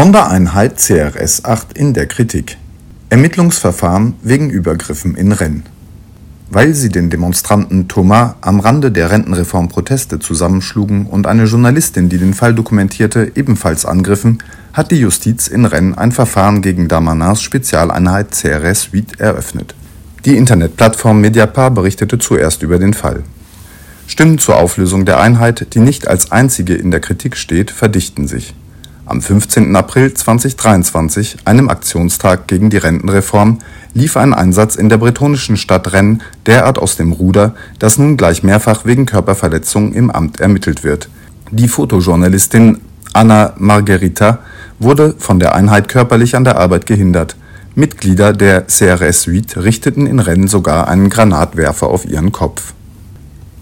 Sondereinheit CRS 8 in der Kritik. Ermittlungsverfahren wegen Übergriffen in Rennes. Weil sie den Demonstranten Thomas am Rande der Rentenreform Proteste zusammenschlugen und eine Journalistin, die den Fall dokumentierte, ebenfalls angriffen, hat die Justiz in Rennes ein Verfahren gegen Damanars Spezialeinheit CRS 8 eröffnet. Die Internetplattform Mediapart berichtete zuerst über den Fall. Stimmen zur Auflösung der Einheit, die nicht als einzige in der Kritik steht, verdichten sich am 15. April 2023, einem Aktionstag gegen die Rentenreform, lief ein Einsatz in der bretonischen Stadt Rennes derart aus dem Ruder, dass nun gleich mehrfach wegen Körperverletzung im Amt ermittelt wird. Die Fotojournalistin Anna Margherita wurde von der Einheit körperlich an der Arbeit gehindert. Mitglieder der CRS 8 richteten in Rennes sogar einen Granatwerfer auf ihren Kopf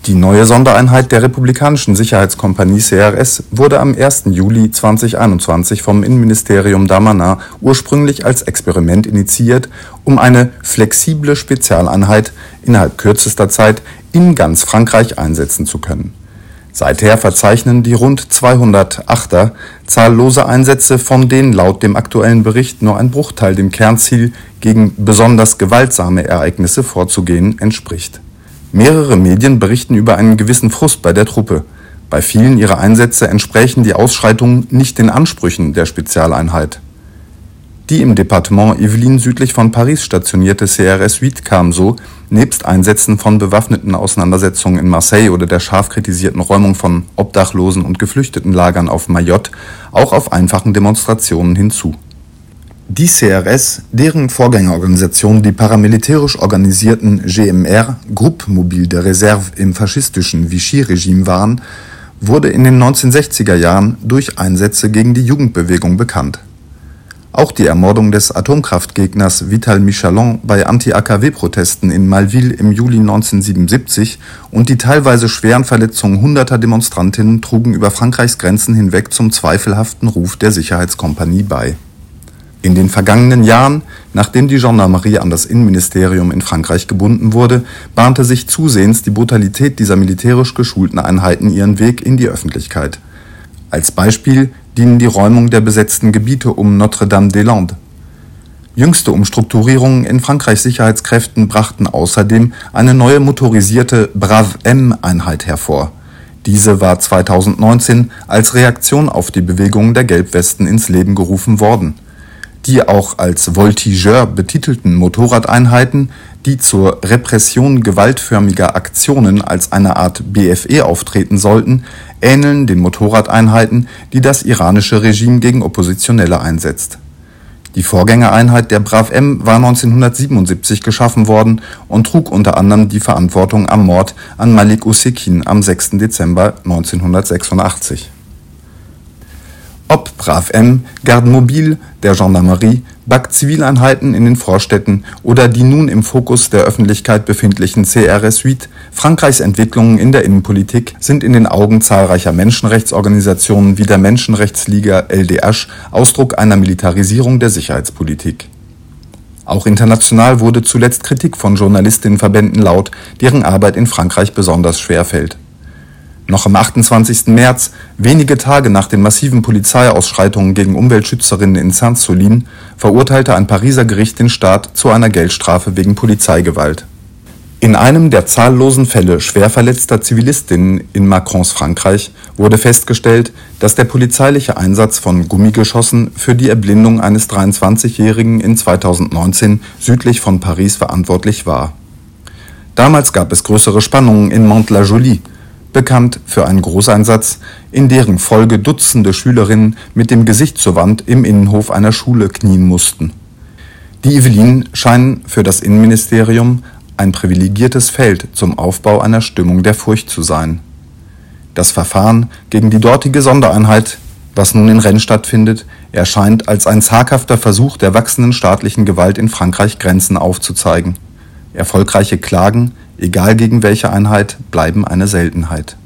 die neue Sondereinheit der Republikanischen Sicherheitskompanie CRS wurde am 1. Juli 2021 vom Innenministerium Damanin ursprünglich als Experiment initiiert, um eine flexible Spezialeinheit innerhalb kürzester Zeit in ganz Frankreich einsetzen zu können. Seither verzeichnen die rund 200 Achter zahllose Einsätze, von denen laut dem aktuellen Bericht nur ein Bruchteil dem Kernziel, gegen besonders gewaltsame Ereignisse vorzugehen, entspricht Mehrere Medien berichten über einen gewissen Frust bei der Truppe. Bei vielen ihrer Einsätze entsprechen die Ausschreitungen nicht den Ansprüchen der Spezialeinheit. Die im Departement Yvelines südlich von Paris stationierte CRS 8 kam so, nebst Einsätzen von bewaffneten Auseinandersetzungen in Marseille oder der scharf kritisierten Räumung von Obdachlosen und Geflüchtetenlagern auf Mayotte, auch auf einfachen Demonstrationen hinzu die CRS, deren Vorgängerorganisation die paramilitärisch organisierten GMR (Groupe Mobile de Réserve) im faschistischen Vichy-Regime waren, wurde in den 1960er Jahren durch Einsätze gegen die Jugendbewegung bekannt. Auch die Ermordung des Atomkraftgegners Vital Michelon bei Anti-AKW-Protesten in Malville im Juli 1977 und die teilweise schweren Verletzungen hunderter Demonstrantinnen trugen über Frankreichs Grenzen hinweg zum zweifelhaften Ruf der Sicherheitskompanie bei in den vergangenen Jahren, nachdem die Gendarmerie an das Innenministerium in Frankreich gebunden wurde, bahnte sich zusehends die Brutalität dieser militärisch geschulten Einheiten ihren Weg in die Öffentlichkeit. Als Beispiel dienen die Räumung der besetzten Gebiete um Notre-Dame-des-Landes. Jüngste Umstrukturierungen in Frankreichs Sicherheitskräften brachten außerdem eine neue motorisierte Brav-M-Einheit hervor. Diese war 2019 als Reaktion auf die Bewegungen der Gelbwesten ins Leben gerufen worden die auch als Voltigeur betitelten Motorradeinheiten, die zur Repression gewaltförmiger Aktionen als eine Art BFE auftreten sollten, ähneln den Motorradeinheiten, die das iranische Regime gegen Oppositionelle einsetzt. Die Vorgängereinheit der Brav-M war 1977 geschaffen worden und trug unter anderem die Verantwortung am Mord an Malik Usekin am 6. Dezember 1986 ob Brav M, Garde Mobile der Gendarmerie, BAK Zivileinheiten in den Vorstädten oder die nun im Fokus der Öffentlichkeit befindlichen CRS 8, Frankreichs Entwicklungen in der Innenpolitik sind in den Augen zahlreicher Menschenrechtsorganisationen wie der Menschenrechtsliga LDH Ausdruck einer Militarisierung der Sicherheitspolitik. Auch international wurde zuletzt Kritik von Journalistinnenverbänden laut, deren Arbeit in Frankreich besonders schwer fällt noch am 28. März, wenige Tage nach den massiven Polizeiausschreitungen gegen Umweltschützerinnen in Saint-Soline, verurteilte ein Pariser Gericht den Staat zu einer Geldstrafe wegen Polizeigewalt. In einem der zahllosen Fälle schwer verletzter Zivilistinnen in Macrons Frankreich wurde festgestellt, dass der polizeiliche Einsatz von Gummigeschossen für die Erblindung eines 23-Jährigen in 2019 südlich von Paris verantwortlich war. Damals gab es größere Spannungen in Mantes-la-Jolie bekannt für einen Großeinsatz, in deren Folge Dutzende Schülerinnen mit dem Gesicht zur Wand im Innenhof einer Schule knien mussten. Die Yvelinen scheinen für das Innenministerium ein privilegiertes Feld zum Aufbau einer Stimmung der Furcht zu sein. Das Verfahren gegen die dortige Sondereinheit, was nun in Rennes stattfindet, erscheint als ein zaghafter Versuch der wachsenden staatlichen Gewalt in Frankreich Grenzen aufzuzeigen. Erfolgreiche Klagen egal gegen welche Einheit, bleiben eine Seltenheit